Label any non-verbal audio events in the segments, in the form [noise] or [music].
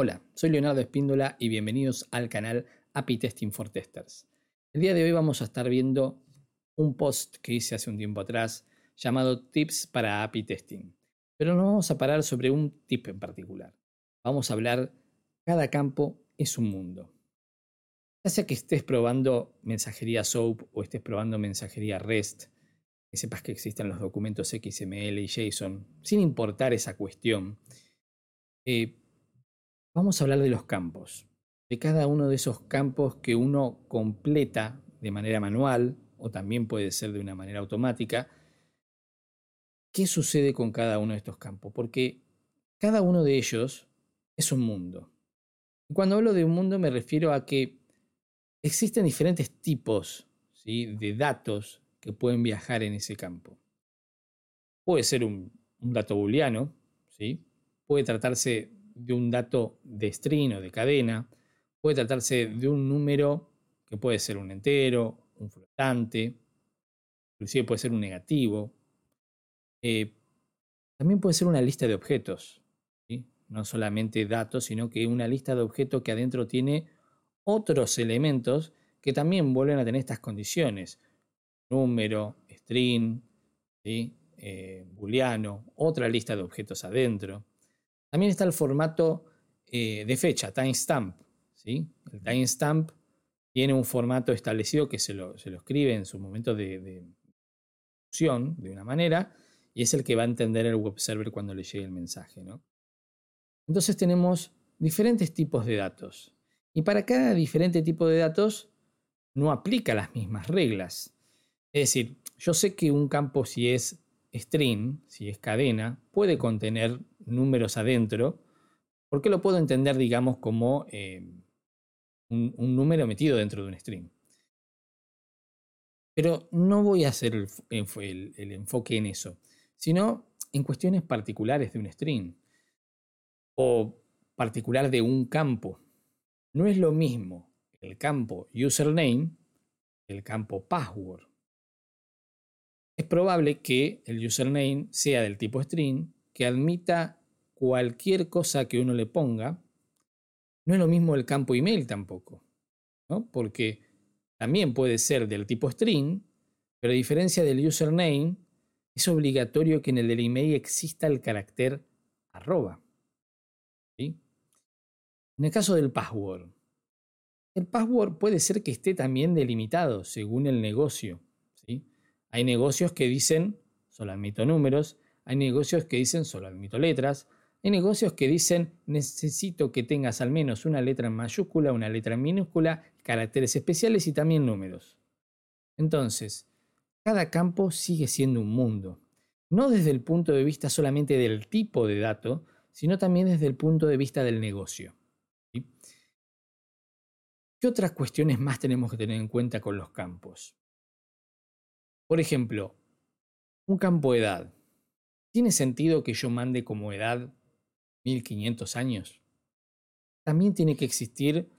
Hola, soy Leonardo Espíndola y bienvenidos al canal API Testing for Testers. El día de hoy vamos a estar viendo un post que hice hace un tiempo atrás llamado Tips para API Testing. Pero no vamos a parar sobre un tip en particular. Vamos a hablar, cada campo es un mundo. Ya sea que estés probando mensajería SOAP o estés probando mensajería REST, que sepas que existen los documentos XML y JSON, sin importar esa cuestión, eh, Vamos a hablar de los campos, de cada uno de esos campos que uno completa de manera manual o también puede ser de una manera automática. ¿Qué sucede con cada uno de estos campos? Porque cada uno de ellos es un mundo. Y cuando hablo de un mundo me refiero a que existen diferentes tipos de datos que pueden viajar en ese campo. Puede ser un, dato booleano, puede tratarse de un dato de string o de cadena, puede tratarse de un número que puede ser un entero, un flotante, inclusive puede ser un negativo. Eh, también puede ser una lista de objetos, no solamente datos, sino que una lista de objetos que adentro tiene otros elementos que también vuelven a tener estas condiciones. Número, string, eh, booleano, otra lista de objetos adentro. También está el formato eh, de fecha, timestamp. ¿sí? El timestamp tiene un formato establecido que se lo, escribe en su momento de, de de una manera y es el que va a entender el web server cuando le llegue el mensaje. ¿no? Entonces tenemos diferentes tipos de datos. Y para cada diferente tipo de datos no aplica las mismas reglas. Es decir, yo sé que un campo si es string, si es cadena, puede contener números adentro, porque lo puedo entender, digamos, como eh, un, número metido dentro de un string. Pero no voy a hacer el, enfoque en eso, sino en cuestiones particulares de un string o particular de un campo. No es lo mismo el campo username que el campo password es probable que el username sea del tipo string, que admita cualquier cosa que uno le ponga. No es lo mismo el campo email tampoco, ¿no? porque también puede ser del tipo string, pero a diferencia del username, es obligatorio que en el del email exista el carácter arroba. En el caso del password, el password puede ser que esté también delimitado según el negocio. Hay negocios que dicen solo admito números, hay negocios que dicen solo admito letras, hay negocios que dicen necesito que tengas al menos una letra en mayúscula, una letra en minúscula, caracteres especiales y también números. Entonces, cada campo sigue siendo un mundo, no desde el punto de vista solamente del tipo de dato, sino también desde el punto de vista del negocio. ¿Qué otras cuestiones más tenemos que tener en cuenta con los campos? Por ejemplo, un campo edad. ¿Tiene sentido que yo mande como edad 1500 años? También tiene que existir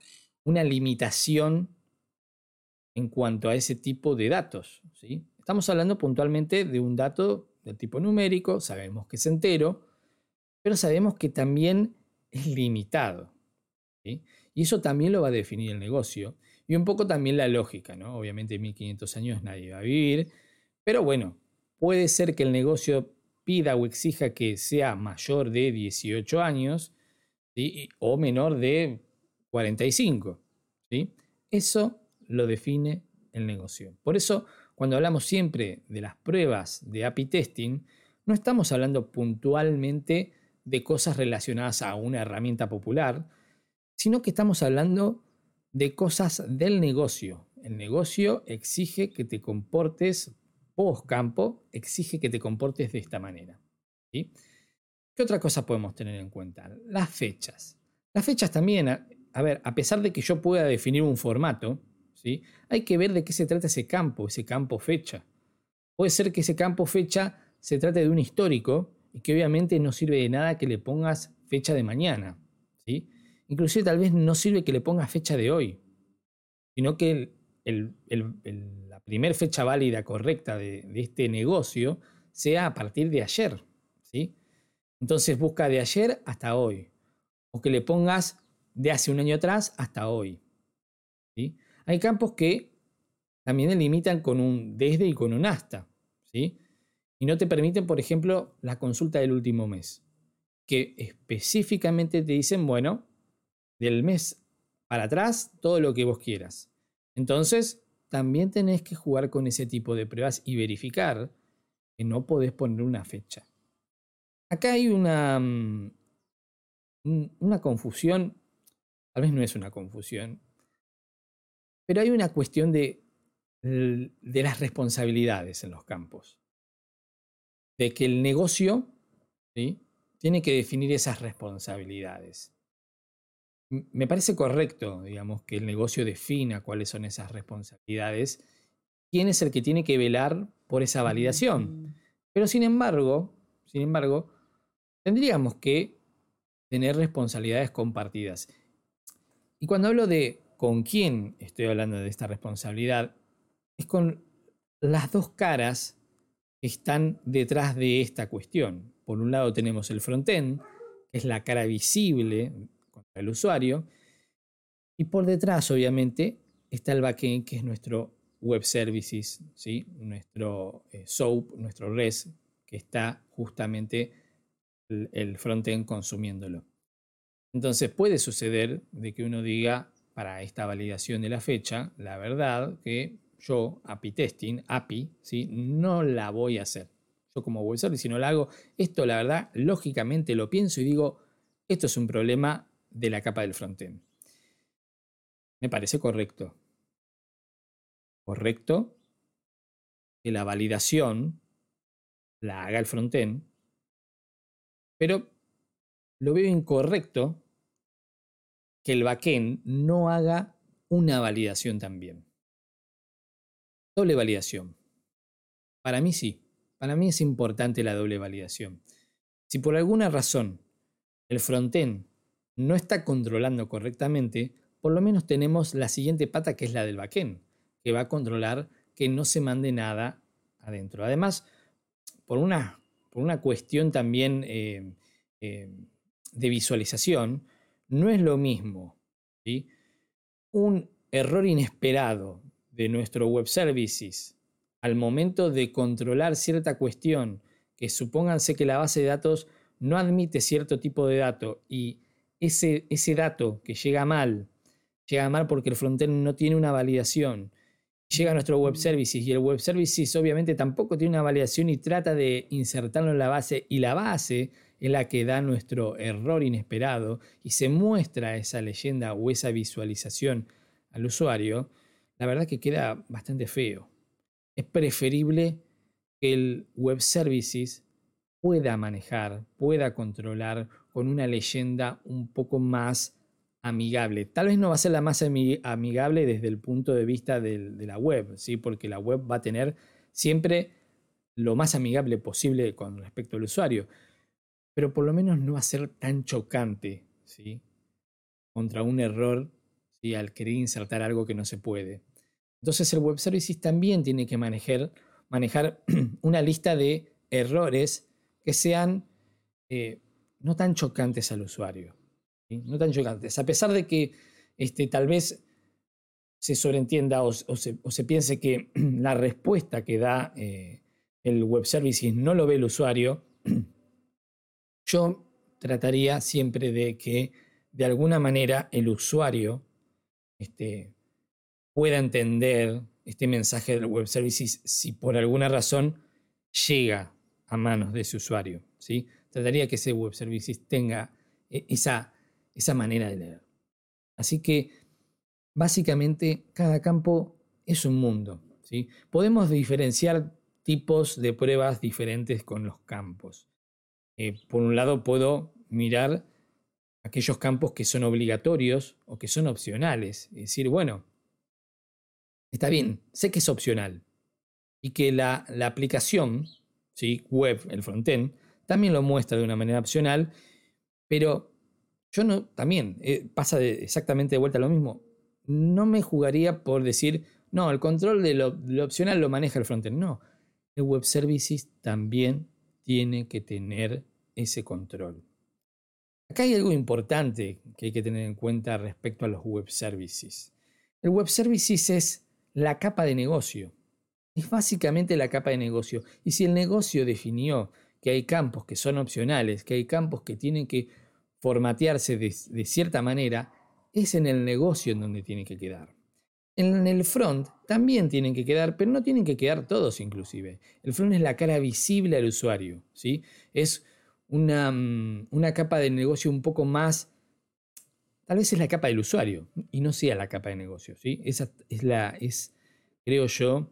una limitación en cuanto a ese tipo de datos. ¿sí? Estamos hablando puntualmente de un dato del tipo numérico, sabemos que es entero, pero sabemos que también es limitado. Y eso también lo va a definir el negocio. Y un poco también la lógica, ¿no? Obviamente 1500 años nadie va a vivir, pero bueno, puede ser que el negocio pida o exija que sea mayor de 18 años o menor de 45. ¿sí? Eso lo define el negocio. Por eso, cuando hablamos siempre de las pruebas de API testing, no estamos hablando puntualmente de cosas relacionadas a una herramienta popular, sino que estamos hablando de cosas del negocio. El negocio exige que te comportes post campo exige que te comportes de esta manera. ¿Qué otra cosa podemos tener en cuenta? Las fechas. Las fechas también, a, ver, a pesar de que yo pueda definir un formato, ¿sí? hay que ver de qué se trata ese campo, ese campo fecha. Puede ser que ese campo fecha se trate de un histórico y que obviamente no sirve de nada que le pongas fecha de mañana. ¿sí? Inclusive tal vez no sirve que le pongas fecha de hoy, sino que la primera fecha válida correcta de, este negocio sea a partir de ayer. ¿sí? Entonces busca de ayer hasta hoy. o que le pongas de hace un año atrás hasta hoy. ¿sí? Hay campos que también delimitan con un desde y con un hasta. ¿sí? Y no te permiten, por ejemplo, la consulta del último mes, que específicamente te dicen, bueno, del mes para atrás, todo lo que vos quieras. Entonces, también tenés que jugar con ese tipo de pruebas y verificar que no podés poner una fecha. Acá hay una, mm, una confusión, tal vez no es una confusión, pero hay una cuestión de, de las responsabilidades en los campos. De que el negocio tiene que definir esas responsabilidades. Me parece correcto, digamos, que el negocio defina cuáles son esas responsabilidades, quién es el que tiene que velar por esa validación. Mm. Pero sin embargo, sin embargo, tendríamos que tener responsabilidades compartidas. Y cuando hablo de con quién estoy hablando de esta responsabilidad, es con las dos caras que están detrás de esta cuestión. Por un lado tenemos el frontend, que es la cara visible el usuario, y por detrás, obviamente, está el backend, que es nuestro web services, ¿sí? nuestro eh, SOAP, nuestro REST, que está justamente el, frontend consumiéndolo. Entonces puede suceder de que uno diga para esta validación de la fecha, la verdad que yo API testing, API, ¿sí? no la voy a hacer. Yo como web service, si no la hago, esto la verdad, lógicamente lo pienso y digo, esto es un problema de la capa del frontend. Me parece correcto. Correcto que la validación la haga el frontend pero lo veo incorrecto que el backend no haga una validación también. Doble validación. Para mí sí. Para mí es importante la doble validación. Si por alguna razón el frontend no está controlando correctamente, por lo menos tenemos la siguiente pata que es la del backend, que va a controlar que no se mande nada adentro. Además, por una por una cuestión también eh, eh, de visualización, no es lo mismo un error inesperado de nuestro web services al momento de controlar cierta cuestión, que supónganse que la base de datos no admite cierto tipo de dato y ese, ese dato que llega mal, llega mal porque el frontend no tiene una validación llega a nuestro web services y el web services obviamente tampoco tiene una validación y trata de insertarlo en la base y la base es la que da nuestro error inesperado y se muestra esa leyenda o esa visualización al usuario, la verdad que queda bastante feo. Es preferible que el web services pueda manejar, pueda controlar con una leyenda un poco más amigable. Tal vez no va a ser la más amigable desde el punto de vista de, la web, ¿sí? porque la web va a tener siempre lo más amigable posible con respecto al usuario, pero por lo menos no va a ser tan chocante ¿sí? contra un error ¿sí? al querer insertar algo que no se puede. Entonces el web services también tiene que manejar, manejar [clears throat] una lista de errores que sean eh, no tan chocantes al usuario no tan chocantes. A pesar de que este, tal vez se sobreentienda o, se, piense que [clears throat] la respuesta que da eh, el web services no lo ve el usuario, [clears throat] yo trataría siempre de que de alguna manera el usuario este, pueda entender este mensaje del web services si por alguna razón llega a manos de ese usuario. ¿sí? Trataría que ese web services tenga eh, esa esa manera de leer. Así que básicamente cada campo es un mundo. ¿sí? Podemos diferenciar tipos de pruebas diferentes con los campos. Eh, por un lado puedo mirar aquellos campos que son obligatorios o que son opcionales. Es decir, bueno, está bien, sé que es opcional y que la, la aplicación, ¿sí? web, el frontend, también lo muestra de una manera opcional, pero yo no, también eh, pasa exactamente de vuelta lo mismo. No me jugaría por decir, no, el control de lo, opcional lo maneja el frontend. No, el web services también tiene que tener ese control. Acá hay algo importante que hay que tener en cuenta respecto a los web services. El web services es la capa de negocio. Es básicamente la capa de negocio. Y si el negocio definió que hay campos que son opcionales, que hay campos que tienen que formatearse de, cierta manera, es en el negocio en donde tiene que quedar. En el front también tienen que quedar, pero no tienen que quedar todos inclusive. El front es la cara visible al usuario, ¿sí? Es una, mm, una capa de negocio un poco más, tal vez es la capa del usuario y no sea la capa de negocio, ¿sí? Esa es la, es, creo yo,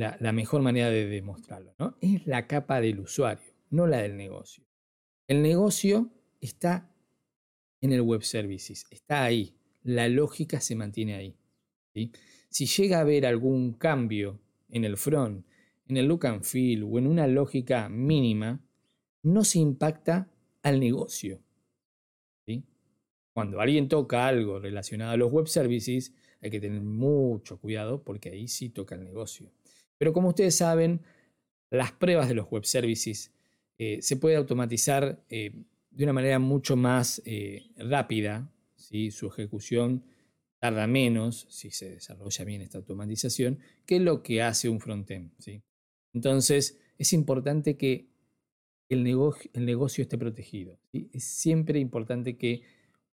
la, mejor manera de demostrarlo, ¿no? Es la capa del usuario, no la del negocio. El negocio está en el web services. Está ahí. La lógica se mantiene ahí. Si llega a haber algún cambio en el front, en el look and feel o en una lógica mínima, no se impacta al negocio. Cuando alguien toca algo relacionado a los web services, hay que tener mucho cuidado porque ahí sí toca el negocio. Pero como ustedes saben, las pruebas de los web services eh, se puede automatizar eh, de una manera mucho más eh, rápida, ¿sí? su ejecución tarda menos, si se desarrolla bien esta automatización, que lo que hace un frontend. ¿sí? Entonces, es importante que el negocio, esté protegido. Es siempre importante que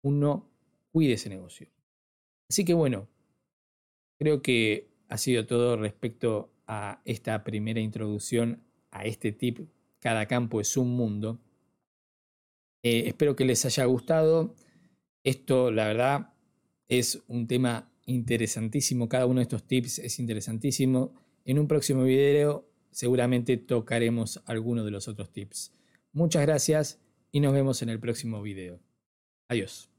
uno cuide ese negocio. Así que bueno, creo que ha sido todo respecto a esta primera introducción a este tip. Cada campo es un mundo. Eh, espero que les haya gustado. Esto, la verdad, es un tema interesantísimo. Cada uno de estos tips es interesantísimo. En un próximo video seguramente tocaremos alguno de los otros tips. Muchas gracias y nos vemos en el próximo video. Adiós.